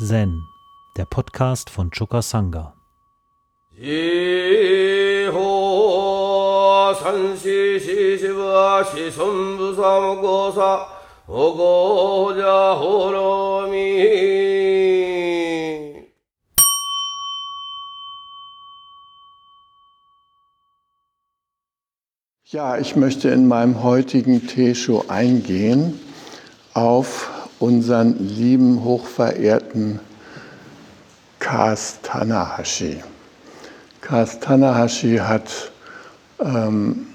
Zen, der Podcast von Choka Sangha. Ja, ich möchte in meinem heutigen Teeshow eingehen auf unseren lieben, hochverehrten Kas Tanahashi. Kas Tanahashi hat ähm,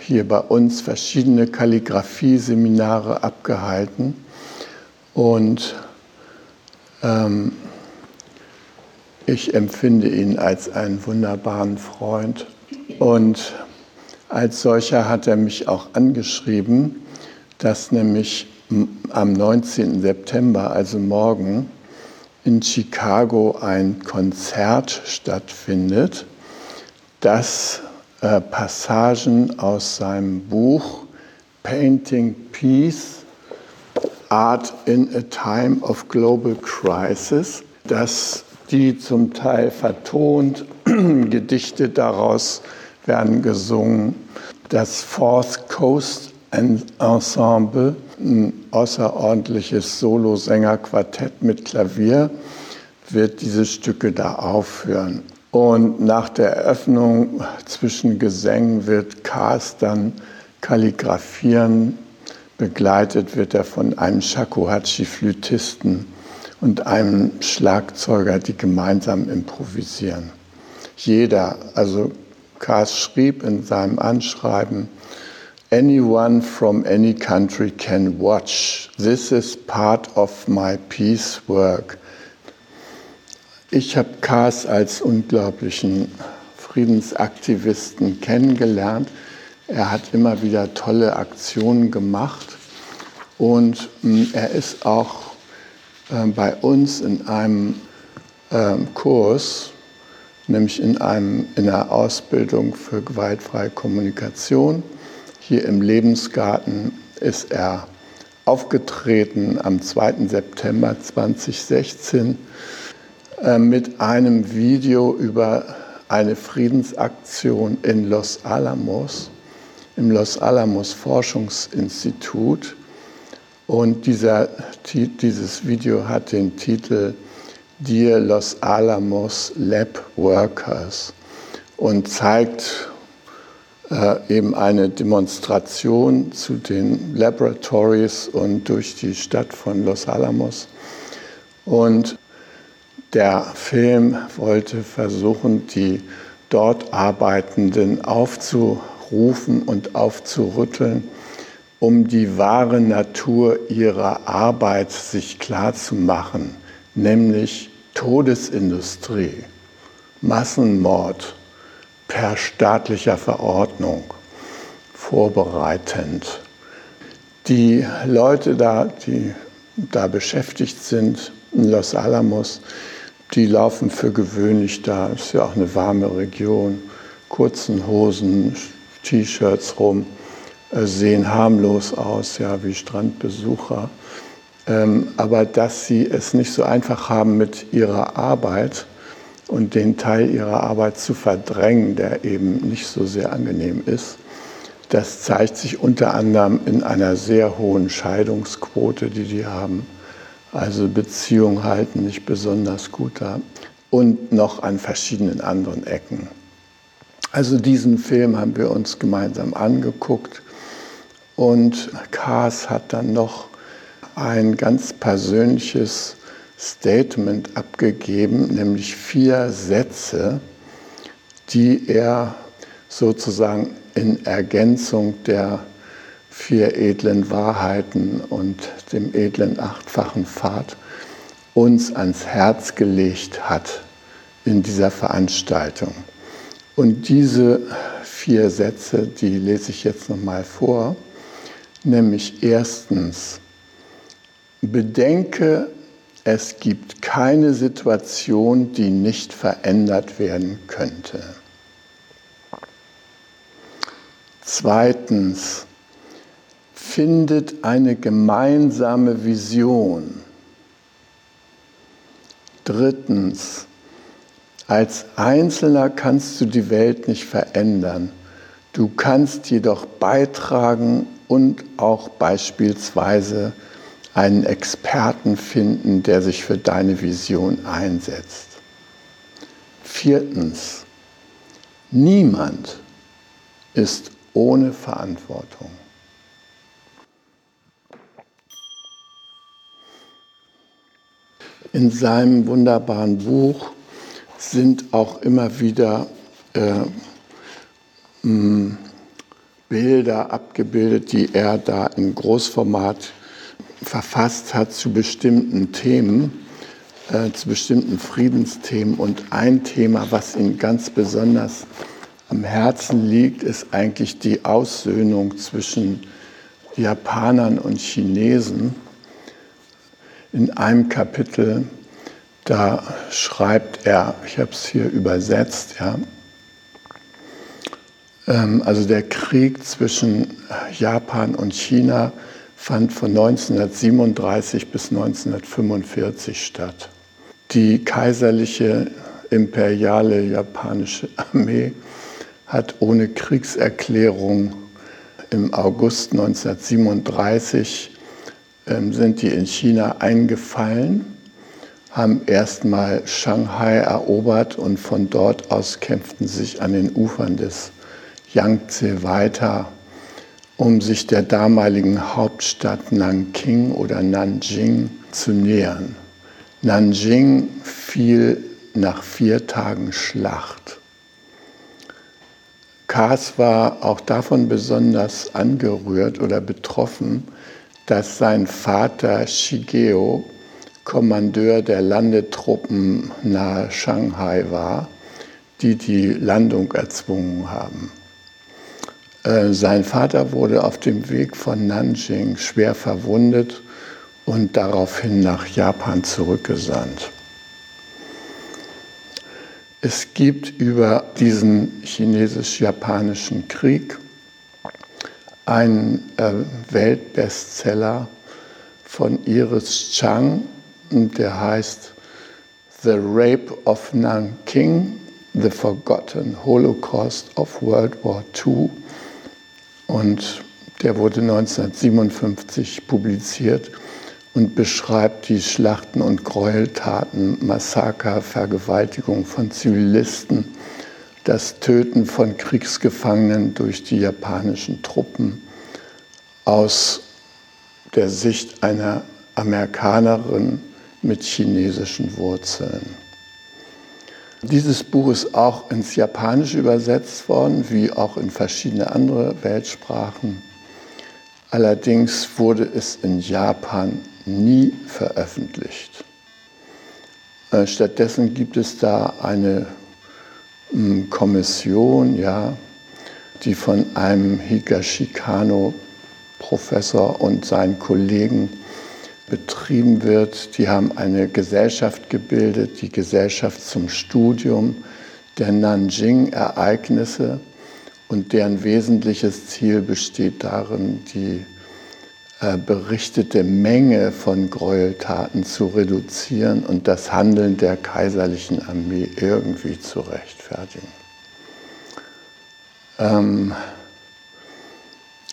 hier bei uns verschiedene Kalligrafie-Seminare abgehalten und ähm, ich empfinde ihn als einen wunderbaren Freund und als solcher hat er mich auch angeschrieben, dass nämlich am 19. September, also morgen, in Chicago ein Konzert stattfindet, das äh, Passagen aus seinem Buch Painting Peace, Art in a Time of Global Crisis, dass die zum Teil vertont, Gedichte daraus werden gesungen. Das Fourth Coast Ensemble außerordentliches Solosängerquartett mit Klavier wird diese Stücke da aufführen. Und nach der Eröffnung zwischen Gesängen wird Kars dann kalligrafieren. Begleitet wird er von einem Shakuhachi-Flötisten und einem Schlagzeuger, die gemeinsam improvisieren. Jeder, also Kars schrieb in seinem Anschreiben, Anyone from any country can watch. This is part of my peace work. Ich habe Kars als unglaublichen Friedensaktivisten kennengelernt. Er hat immer wieder tolle Aktionen gemacht und hm, er ist auch äh, bei uns in einem ähm, Kurs, nämlich in, einem, in einer Ausbildung für gewaltfreie Kommunikation, hier im Lebensgarten ist er aufgetreten am 2. September 2016 äh, mit einem Video über eine Friedensaktion in Los Alamos, im Los Alamos Forschungsinstitut. Und dieser, dieses Video hat den Titel Dear Los Alamos Lab Workers und zeigt äh, eben eine Demonstration zu den Laboratories und durch die Stadt von Los Alamos. Und der Film wollte versuchen, die dort Arbeitenden aufzurufen und aufzurütteln, um die wahre Natur ihrer Arbeit sich klarzumachen, nämlich Todesindustrie, Massenmord, per staatlicher Verordnung vorbereitend. Die Leute da, die da beschäftigt sind in Los Alamos, die laufen für gewöhnlich da, ist ja auch eine warme Region, kurzen Hosen, T-Shirts rum, äh, sehen harmlos aus, ja, wie Strandbesucher. Ähm, aber dass sie es nicht so einfach haben mit ihrer Arbeit, und den Teil ihrer Arbeit zu verdrängen, der eben nicht so sehr angenehm ist. Das zeigt sich unter anderem in einer sehr hohen Scheidungsquote, die die haben. Also Beziehungen halten nicht besonders gut da. Und noch an verschiedenen anderen Ecken. Also diesen Film haben wir uns gemeinsam angeguckt. Und Kars hat dann noch ein ganz persönliches Statement abgegeben, nämlich vier Sätze, die er sozusagen in Ergänzung der vier edlen Wahrheiten und dem edlen achtfachen Pfad uns ans Herz gelegt hat in dieser Veranstaltung. Und diese vier Sätze, die lese ich jetzt nochmal vor, nämlich erstens, bedenke es gibt keine Situation, die nicht verändert werden könnte. Zweitens, findet eine gemeinsame Vision. Drittens, als Einzelner kannst du die Welt nicht verändern. Du kannst jedoch beitragen und auch beispielsweise einen Experten finden, der sich für deine Vision einsetzt. Viertens, niemand ist ohne Verantwortung. In seinem wunderbaren Buch sind auch immer wieder äh, mh, Bilder abgebildet, die er da im Großformat verfasst hat zu bestimmten Themen, äh, zu bestimmten Friedensthemen. Und ein Thema, was ihn ganz besonders am Herzen liegt, ist eigentlich die Aussöhnung zwischen Japanern und Chinesen. In einem Kapitel, da schreibt er, ich habe es hier übersetzt, ja, ähm, also der Krieg zwischen Japan und China fand von 1937 bis 1945 statt. Die kaiserliche imperiale japanische Armee hat ohne Kriegserklärung im August 1937 ähm, sind die in China eingefallen, haben erstmal Shanghai erobert und von dort aus kämpften sich an den Ufern des Yangtze weiter, um sich der damaligen Hauptstadt Nanking oder Nanjing zu nähern. Nanjing fiel nach vier Tagen Schlacht. Kaas war auch davon besonders angerührt oder betroffen, dass sein Vater Shigeo Kommandeur der Landetruppen nahe Shanghai war, die die Landung erzwungen haben. Äh, sein Vater wurde auf dem Weg von Nanjing schwer verwundet und daraufhin nach Japan zurückgesandt. Es gibt über diesen chinesisch-japanischen Krieg einen äh, Weltbestseller von Iris Chang, der heißt The Rape of Nanking, The Forgotten Holocaust of World War II und der wurde 1957 publiziert und beschreibt die Schlachten und Gräueltaten, Massaker, Vergewaltigung von Zivilisten, das Töten von Kriegsgefangenen durch die japanischen Truppen aus der Sicht einer Amerikanerin mit chinesischen Wurzeln. Dieses Buch ist auch ins Japanische übersetzt worden, wie auch in verschiedene andere Weltsprachen. Allerdings wurde es in Japan nie veröffentlicht. Äh, stattdessen gibt es da eine hm, Kommission, ja, die von einem Higashikano-Professor und seinen Kollegen betrieben wird. Die haben eine Gesellschaft gebildet, die Gesellschaft zum Studium der Nanjing-Ereignisse und deren wesentliches Ziel besteht darin, die äh, berichtete Menge von Gräueltaten zu reduzieren und das Handeln der kaiserlichen Armee irgendwie zu rechtfertigen. Ähm,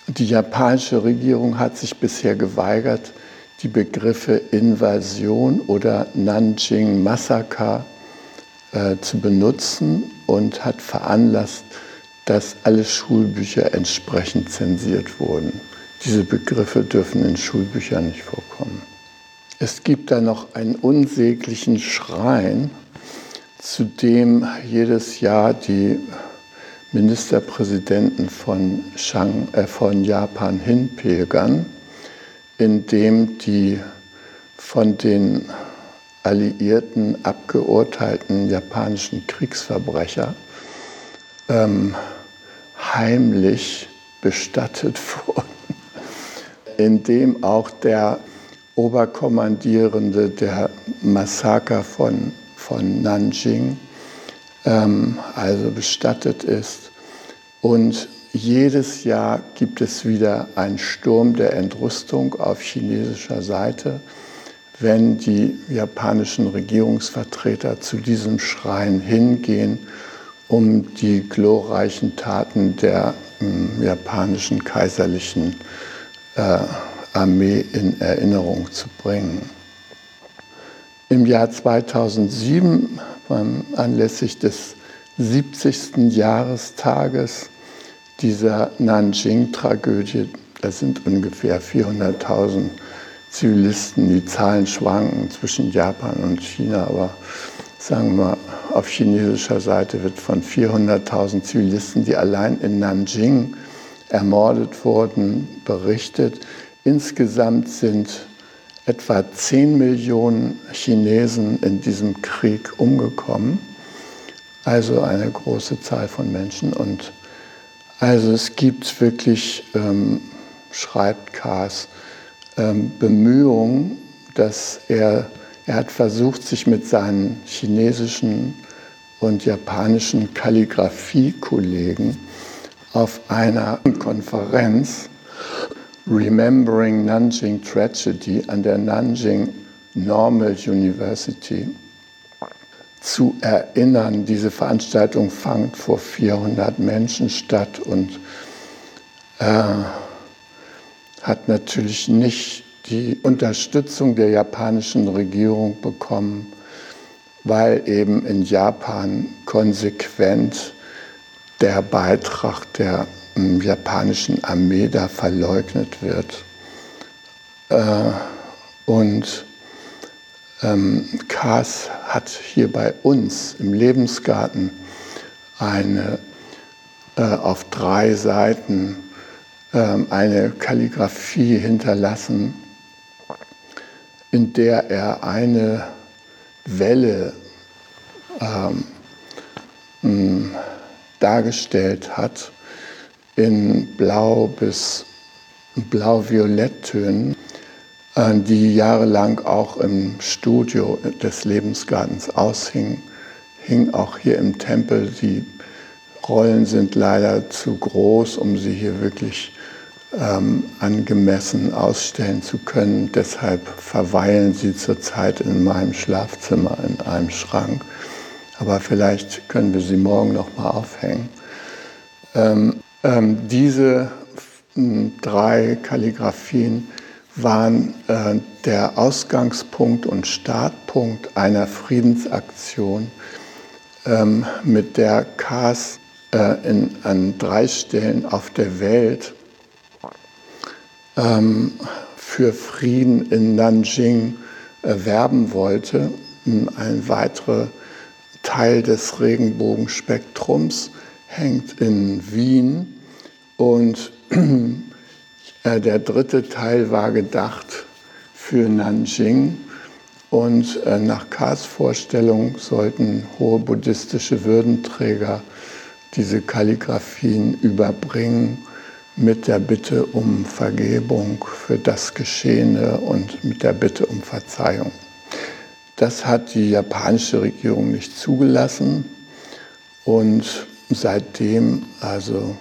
die japanische Regierung hat sich bisher geweigert, die Begriffe Invasion oder Nanjing Massaker äh, zu benutzen und hat veranlasst, dass alle Schulbücher entsprechend zensiert wurden. Diese Begriffe dürfen in Schulbüchern nicht vorkommen. Es gibt da noch einen unsäglichen Schrein, zu dem jedes Jahr die Ministerpräsidenten von, Shang, äh, von Japan hinpilgern in dem die von den Alliierten abgeurteilten japanischen Kriegsverbrecher ähm, heimlich bestattet wurden, in dem auch der Oberkommandierende der Massaker von, von Nanjing ähm, also bestattet ist und jedes Jahr gibt es wieder einen Sturm der Entrüstung auf chinesischer Seite, wenn die japanischen Regierungsvertreter zu diesem Schrein hingehen, um die glorreichen Taten der äh, japanischen kaiserlichen äh, Armee in Erinnerung zu bringen. Im Jahr 2007, anlässlich des 70. Jahrestages dieser Nanjing-Tragödie, da sind ungefähr 400.000 Zivilisten, die Zahlen schwanken zwischen Japan und China, aber sagen wir, auf chinesischer Seite wird von 400.000 Zivilisten, die allein in Nanjing ermordet wurden, berichtet. Insgesamt sind etwa 10 Millionen Chinesen in diesem Krieg umgekommen. Also eine große Zahl von Menschen. Und also es gibt wirklich, ähm, schreibt Kaas, ähm, Bemühungen, dass er, er hat versucht, sich mit seinen chinesischen und japanischen Kalligraphie-Kollegen auf einer Konferenz Remembering Nanjing Tragedy an der Nanjing Normal University zu erinnern. Diese Veranstaltung fand vor 400 Menschen statt und äh, hat natürlich nicht die Unterstützung der japanischen Regierung bekommen, weil eben in Japan konsequent der Beitrag der japanischen Armee da verleugnet wird. Äh, und ähm, Kaas hat hier bei uns im Lebensgarten eine äh, auf drei Seiten äh, eine Kalligraphie hinterlassen, in der er eine Welle ähm, dargestellt hat in Blau bis Blau-Violett-Tönen, äh, die jahrelang auch im Studio des Lebensgartens aushing, hing auch hier im Tempel. Die Rollen sind leider zu groß, um sie hier wirklich ähm, angemessen ausstellen zu können. Deshalb verweilen sie zurzeit in meinem Schlafzimmer in einem Schrank. Aber vielleicht können wir sie morgen noch mal aufhängen. Ähm, ähm, diese drei Kalligraphien waren äh, der Ausgangspunkt und Startpunkt einer Friedensaktion, ähm, mit der Kaas äh, in, an drei Stellen auf der Welt ähm, für Frieden in Nanjing äh, werben wollte. Ein weiterer Teil des Regenbogenspektrums hängt in Wien und der dritte Teil war gedacht für Nanjing. Und äh, nach Kars Vorstellung sollten hohe buddhistische Würdenträger diese Kalligraphien überbringen mit der Bitte um Vergebung für das Geschehene und mit der Bitte um Verzeihung. Das hat die japanische Regierung nicht zugelassen und seitdem also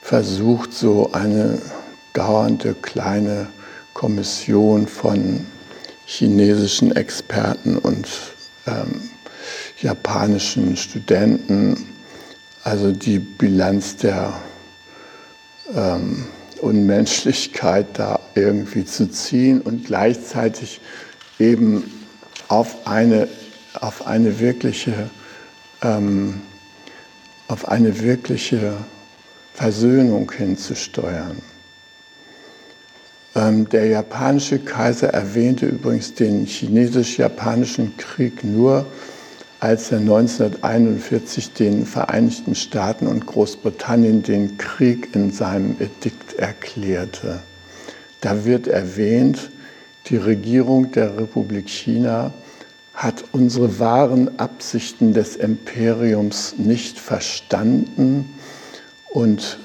versucht, so eine dauernde kleine Kommission von chinesischen Experten und ähm, japanischen Studenten, also die Bilanz der ähm, Unmenschlichkeit da irgendwie zu ziehen und gleichzeitig eben auf eine, auf eine wirkliche, ähm, auf eine wirkliche Versöhnung hinzusteuern. Ähm, der japanische Kaiser erwähnte übrigens den chinesisch-japanischen Krieg nur, als er 1941 den Vereinigten Staaten und Großbritannien den Krieg in seinem Edikt erklärte. Da wird erwähnt, die Regierung der Republik China hat unsere wahren Absichten des Imperiums nicht verstanden und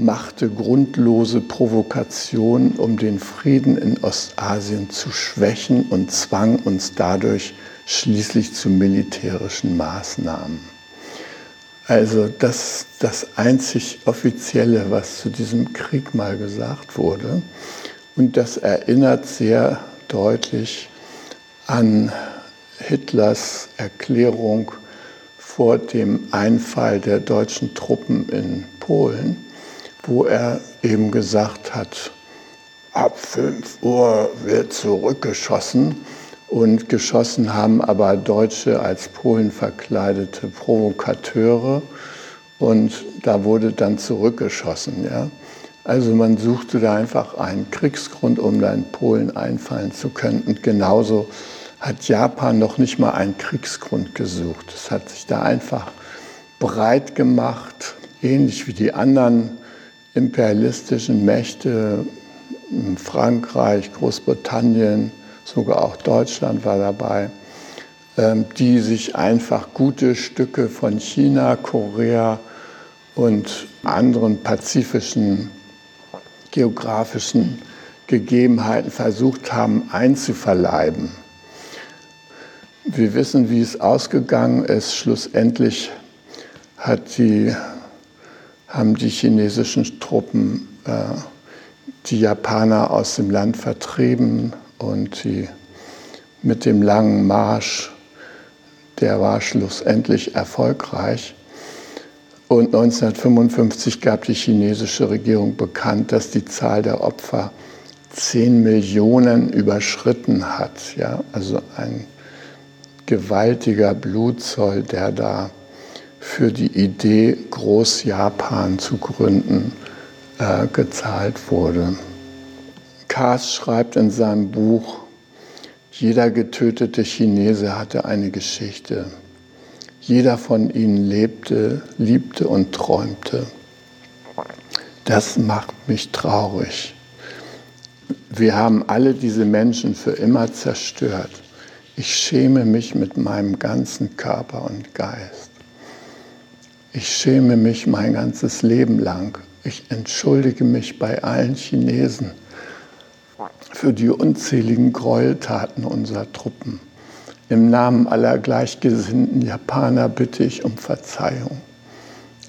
machte grundlose Provokationen, um den Frieden in Ostasien zu schwächen und zwang uns dadurch schließlich zu militärischen Maßnahmen. Also das, das einzig Offizielle, was zu diesem Krieg mal gesagt wurde. Und das erinnert sehr deutlich an Hitlers Erklärung vor dem Einfall der deutschen Truppen in Polen, wo er eben gesagt hat, ab 5 Uhr wird zurückgeschossen und geschossen haben aber Deutsche als Polen verkleidete Provokateure und da wurde dann zurückgeschossen. Ja? Also man suchte da einfach einen Kriegsgrund, um da in Polen einfallen zu können. Und genauso hat Japan noch nicht mal einen Kriegsgrund gesucht. Es hat sich da einfach breit gemacht, ähnlich wie die anderen imperialistischen Mächte, Frankreich, Großbritannien, sogar auch Deutschland war dabei, ähm, die sich einfach gute Stücke von China, Korea und anderen pazifischen geografischen Gegebenheiten versucht haben einzuverleiben. Wir wissen, wie es ausgegangen ist. Schlussendlich die, haben die chinesischen Truppen äh, die Japaner aus dem Land vertrieben und die mit dem langen Marsch, der war schlussendlich erfolgreich. Und 1955 gab die chinesische Regierung bekannt, dass die Zahl der Opfer 10 Millionen überschritten hat. Ja? Also ein gewaltiger Blutzoll, der da für die Idee, Groß-Japan zu gründen, äh, gezahlt wurde. Kaas schreibt in seinem Buch, jeder getötete Chinese hatte eine Geschichte. Jeder von ihnen lebte, liebte und träumte. Das macht mich traurig. Wir haben alle diese Menschen für immer zerstört. Ich schäme mich mit meinem ganzen Körper und Geist. Ich schäme mich mein ganzes Leben lang. Ich entschuldige mich bei allen Chinesen für die unzähligen Gräueltaten unserer Truppen. Im Namen aller gleichgesinnten Japaner bitte ich um Verzeihung.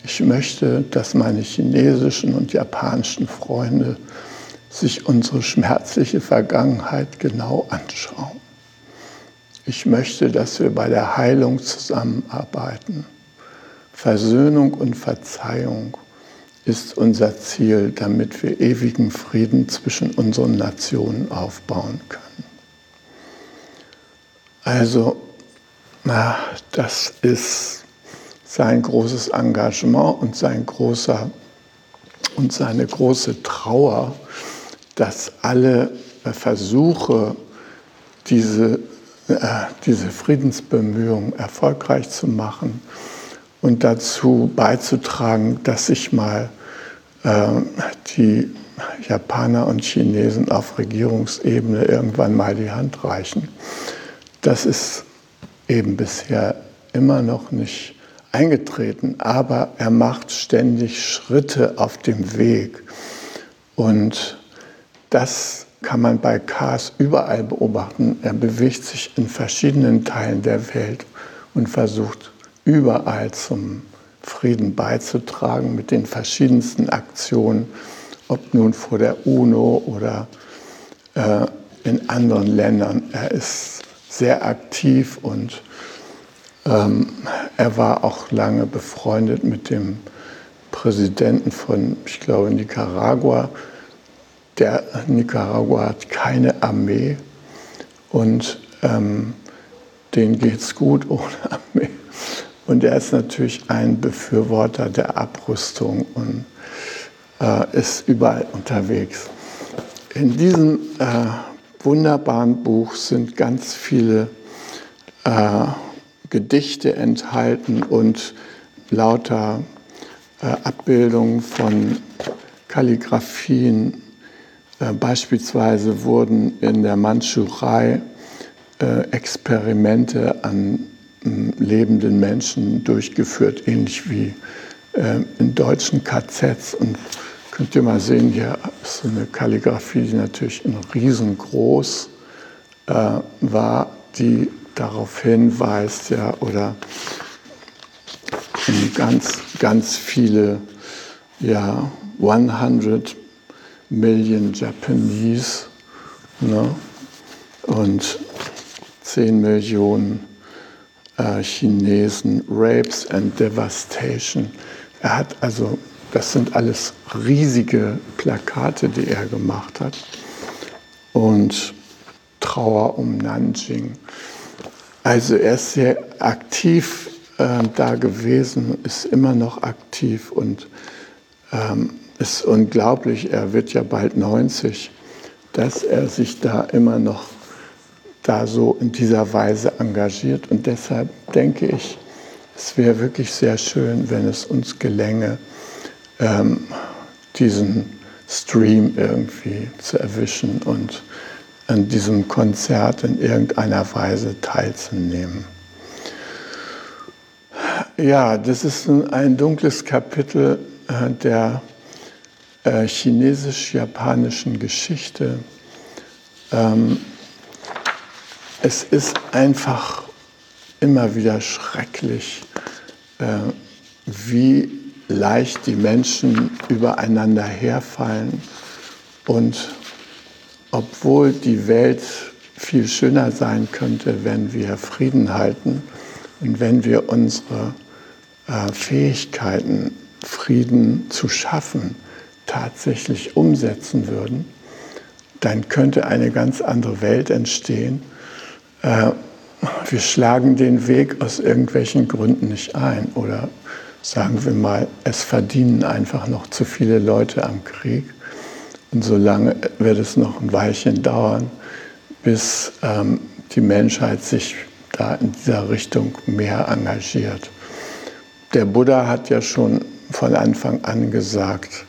Ich möchte, dass meine chinesischen und japanischen Freunde sich unsere schmerzliche Vergangenheit genau anschauen. Ich möchte, dass wir bei der Heilung zusammenarbeiten. Versöhnung und Verzeihung ist unser Ziel, damit wir ewigen Frieden zwischen unseren Nationen aufbauen können. Also, na, das ist sein großes Engagement und sein großer und seine große Trauer, dass alle Versuche, diese äh, diese Friedensbemühungen erfolgreich zu machen und dazu beizutragen, dass sich mal äh, die Japaner und Chinesen auf Regierungsebene irgendwann mal die Hand reichen. Das ist eben bisher immer noch nicht eingetreten, aber er macht ständig Schritte auf dem Weg. Und das kann man bei Kars überall beobachten. Er bewegt sich in verschiedenen Teilen der Welt und versucht überall zum Frieden beizutragen mit den verschiedensten Aktionen, ob nun vor der UNO oder äh, in anderen Ländern. Er ist sehr aktiv und ähm, er war auch lange befreundet mit dem Präsidenten von, ich glaube, Nicaragua, der Nicaragua hat keine Armee und ähm, denen geht es gut ohne Armee. Und er ist natürlich ein Befürworter der Abrüstung und äh, ist überall unterwegs. In diesem äh, wunderbaren Buch sind ganz viele äh, Gedichte enthalten und lauter äh, Abbildungen von Kalligraphien äh, beispielsweise wurden in der Mandschurei äh, Experimente an lebenden Menschen durchgeführt, ähnlich wie äh, in deutschen KZs. Und könnt ihr mal sehen, hier ist so eine Kalligrafie, die natürlich riesengroß war, die darauf hinweist, ja, oder ganz, ganz viele, ja, 100 Million Japanese. Ne? und 10 Millionen äh, Chinesen, Rapes and Devastation. Er hat also, das sind alles riesige Plakate, die er gemacht hat. Und Trauer um Nanjing. Also er ist sehr aktiv äh, da gewesen, ist immer noch aktiv und ähm, ist unglaublich, er wird ja bald 90, dass er sich da immer noch da so in dieser Weise engagiert. Und deshalb denke ich, es wäre wirklich sehr schön, wenn es uns gelänge, ähm, diesen Stream irgendwie zu erwischen und an diesem Konzert in irgendeiner Weise teilzunehmen. Ja, das ist ein dunkles Kapitel äh, der äh, chinesisch-japanischen Geschichte. Es ist einfach immer wieder schrecklich, äh, wie leicht die Menschen übereinander herfallen und obwohl die Welt viel schöner sein könnte, wenn wir Frieden halten und wenn wir unsere äh, Fähigkeiten, Frieden zu schaffen, tatsächlich umsetzen würden, dann könnte eine ganz andere Welt entstehen. Äh, wir schlagen den Weg aus irgendwelchen Gründen nicht ein oder sagen wir mal, es verdienen einfach noch zu viele Leute am Krieg. Und solange wird es noch ein Weilchen dauern, bis ähm, die Menschheit sich da in dieser Richtung mehr engagiert. Der Buddha hat ja schon von Anfang an gesagt,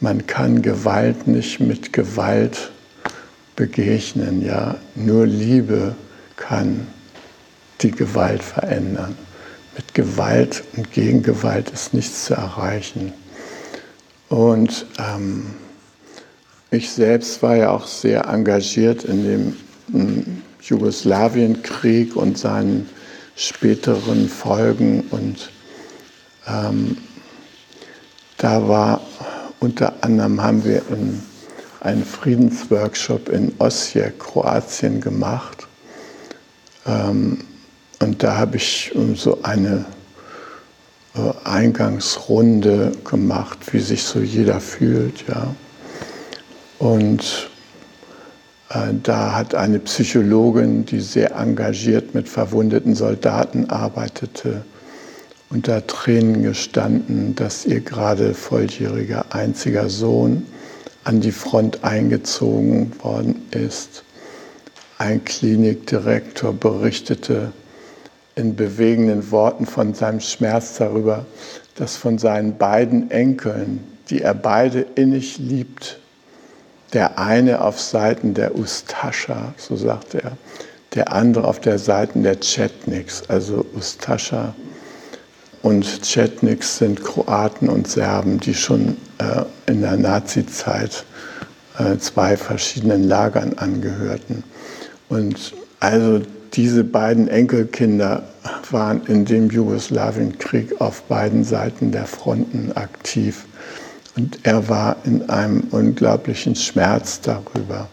man kann Gewalt nicht mit Gewalt begegnen, ja, nur Liebe kann die Gewalt verändern. Mit Gewalt und Gegengewalt ist nichts zu erreichen. Und ähm, ich selbst war ja auch sehr engagiert in dem hm, Jugoslawienkrieg und seinen späteren Folgen. Und ähm, da war unter anderem haben wir in, einen Friedensworkshop in Osijek, Kroatien gemacht. Ähm, und da habe ich so eine äh, Eingangsrunde gemacht, wie sich so jeder fühlt. Ja. Und äh, da hat eine Psychologin, die sehr engagiert mit verwundeten Soldaten arbeitete, unter Tränen gestanden, dass ihr gerade volljähriger einziger Sohn an die Front eingezogen worden ist. Ein Klinikdirektor berichtete in bewegenden Worten von seinem Schmerz darüber, dass von seinen beiden Enkeln, die er beide innig liebt, der eine auf Seiten der Ustascha, so sagt er, der andere auf der Seiten der Chetniks. Also Ustascha und Chetniks sind Kroaten und Serben, die schon äh, in der Nazizeit äh, zwei verschiedenen Lagern angehörten. Und also diese beiden Enkelkinder waren in dem Jugoslawienkrieg auf beiden Seiten der Fronten aktiv. Und er war in einem unglaublichen Schmerz darüber.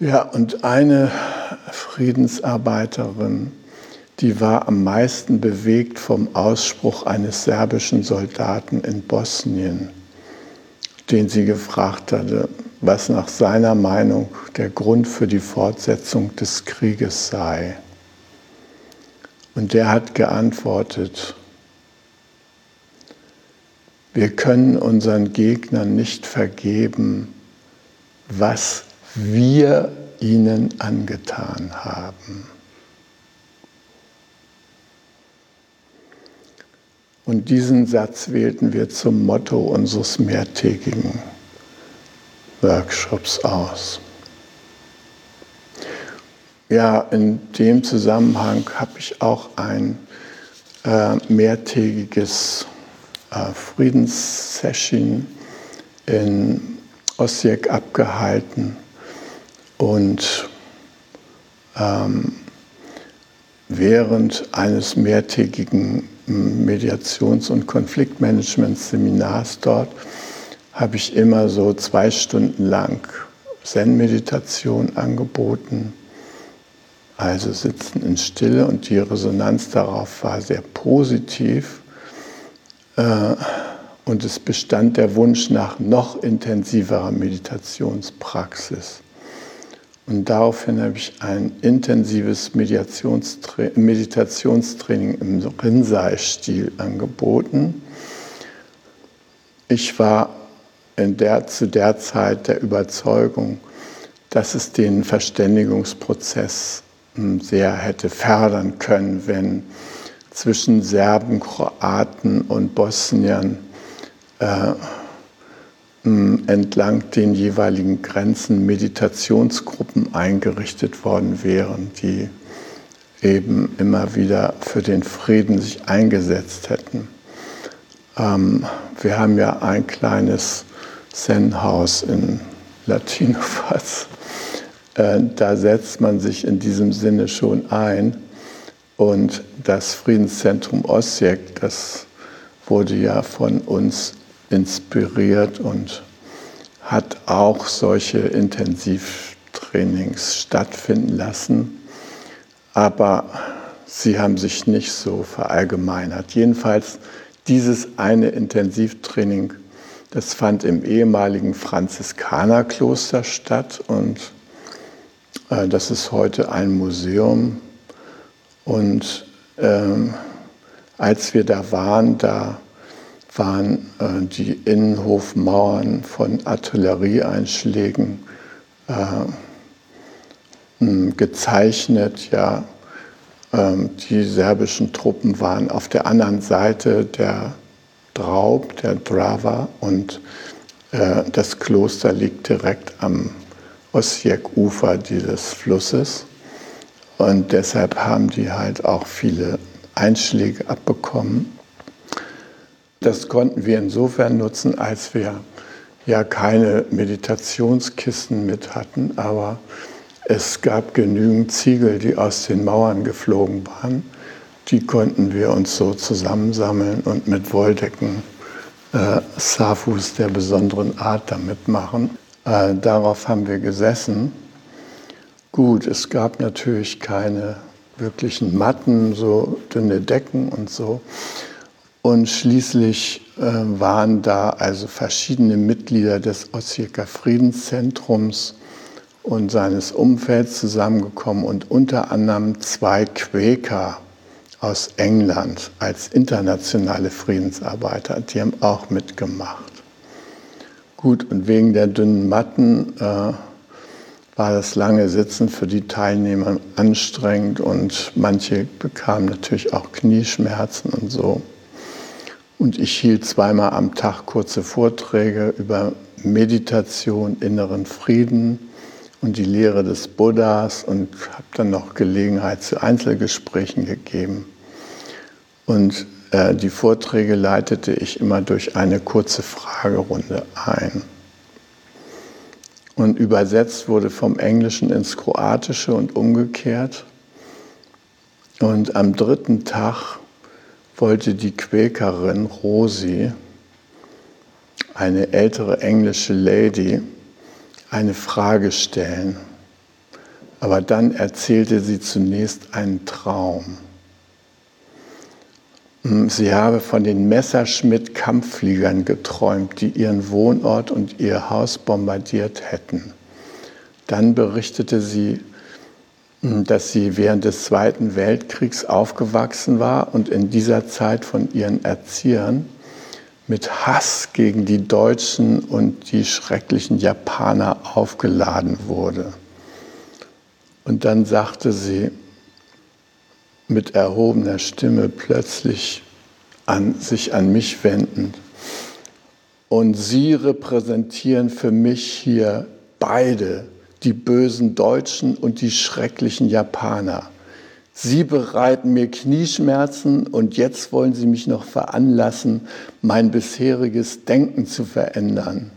Ja, und eine Friedensarbeiterin, die war am meisten bewegt vom Ausspruch eines serbischen Soldaten in Bosnien, den sie gefragt hatte, was nach seiner Meinung der Grund für die Fortsetzung des Krieges sei. Und der hat geantwortet, wir können unseren Gegnern nicht vergeben, was wir ihnen angetan haben. Und diesen Satz wählten wir zum Motto unseres mehrtägigen Workshops aus. Ja, in dem Zusammenhang habe ich auch ein äh, mehrtägiges äh, Friedenssession in Osijek abgehalten und ähm, während eines mehrtägigen Mediations- und Konfliktmanagementseminars dort habe ich immer so zwei Stunden lang Zen-Meditation angeboten, also sitzen in Stille und die Resonanz darauf war sehr positiv. Äh, und es bestand der Wunsch nach noch intensiverer Meditationspraxis. Und daraufhin habe ich ein intensives Meditationstraining im Rinzai-Stil angeboten. Ich war der, zu der Zeit der Überzeugung, dass es den Verständigungsprozess hm, sehr hätte fördern können, wenn zwischen Serben, Kroaten und Bosniern äh, entlang den jeweiligen Grenzen Meditationsgruppen eingerichtet worden wären, die eben immer wieder für den Frieden sich eingesetzt hätten. Ähm, wir haben ja ein kleines Zen-Haus in Latinofatz. Äh, da setzt man sich in diesem Sinne schon ein. Und das Friedenszentrum Osijek, das wurde ja von uns inspiriert und hat auch solche Intensivtrainings stattfinden lassen. Aber sie haben sich nicht so verallgemeinert. Jedenfalls dieses eine Intensivtraining, das fand im ehemaligen Franziskanerkloster statt und äh, das ist heute ein Museum. Und ähm, als wir da waren, da waren äh, die Innenhofmauern von Artillerieeinschlägen äh, gezeichnet. Ja, ähm, die serbischen Truppen waren auf der anderen Seite der Draub, der Drava, und äh, das Kloster liegt direkt am Osijek-Ufer dieses Flusses. Und deshalb haben die halt auch viele Einschläge abbekommen. Das konnten wir insofern nutzen, als wir ja keine Meditationskissen mit hatten, aber es gab genügend Ziegel, die aus den Mauern geflogen waren. Die konnten wir uns so zusammensammeln und mit Wolldecken äh, Safus der besonderen Art damit machen. Äh, darauf haben wir gesessen. Gut, es gab natürlich keine wirklichen Matten, so dünne Decken und so. Und schließlich äh, waren da also verschiedene Mitglieder des Ossieka Friedenszentrums und seines Umfelds zusammengekommen und unter anderem zwei Quäker aus England als internationale Friedensarbeiter, die haben auch mitgemacht. Gut, und wegen der dünnen Matten äh, war das lange Sitzen für die Teilnehmer anstrengend und manche bekamen natürlich auch Knieschmerzen und so. Und ich hielt zweimal am Tag kurze Vorträge über Meditation, inneren Frieden und die Lehre des Buddhas und habe dann noch Gelegenheit zu Einzelgesprächen gegeben. Und äh, die Vorträge leitete ich immer durch eine kurze Fragerunde ein. Und übersetzt wurde vom Englischen ins Kroatische und umgekehrt. Und am dritten Tag wollte die Quäkerin Rosi, eine ältere englische Lady, eine Frage stellen. Aber dann erzählte sie zunächst einen Traum. Hm, sie habe von den Messerschmitt-Kampffliegern geträumt, die ihren Wohnort und ihr Haus bombardiert hätten. Dann berichtete sie, dass sie während des Zweiten Weltkriegs aufgewachsen war und in dieser Zeit von ihren Erziehern mit Hass gegen die Deutschen und die schrecklichen Japaner aufgeladen wurde. Und dann sagte sie, mit erhobener Stimme plötzlich an, sich an mich wendend. Und Sie repräsentieren für mich hier beide, die bösen Deutschen und die schrecklichen Japaner. Sie bereiten mir Knieschmerzen und jetzt wollen Sie mich noch veranlassen, mein bisheriges Denken zu verändern.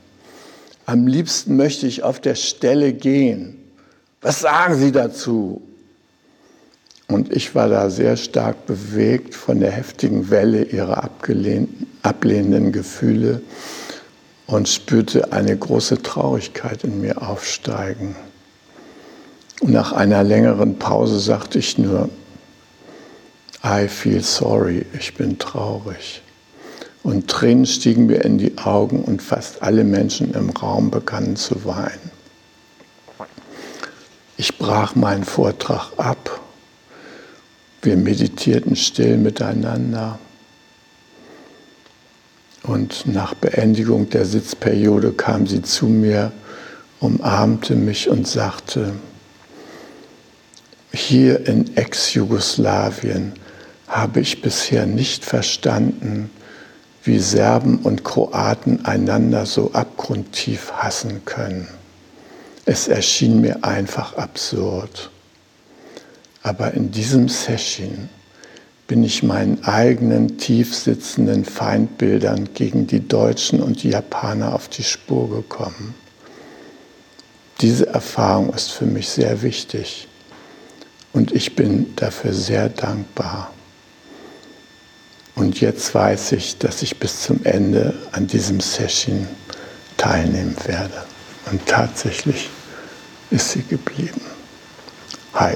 Am liebsten möchte ich auf der Stelle gehen. Was sagen Sie dazu? Und ich war da sehr stark bewegt von der heftigen Welle ihrer ablehnenden Gefühle und spürte eine große Traurigkeit in mir aufsteigen. Und nach einer längeren Pause sagte ich nur, I feel sorry, ich bin traurig. Und Tränen stiegen mir in die Augen und fast alle Menschen im Raum begannen zu weinen. Ich brach meinen Vortrag ab. Wir meditierten still miteinander. Und nach Beendigung der Sitzperiode kam sie zu mir, umarmte mich und sagte, hier in Ex-Jugoslawien habe ich bisher nicht verstanden, wie Serben und Kroaten einander so abgrundtief hassen können. Es erschien mir einfach absurd. Aber in diesem Session bin ich meinen eigenen tief sitzenden Feindbildern gegen die Deutschen und die Japaner auf die Spur gekommen. Diese Erfahrung ist für mich sehr wichtig und ich bin dafür sehr dankbar. Und jetzt weiß ich, dass ich bis zum Ende an diesem Session teilnehmen werde. Und tatsächlich ist sie geblieben. Hi.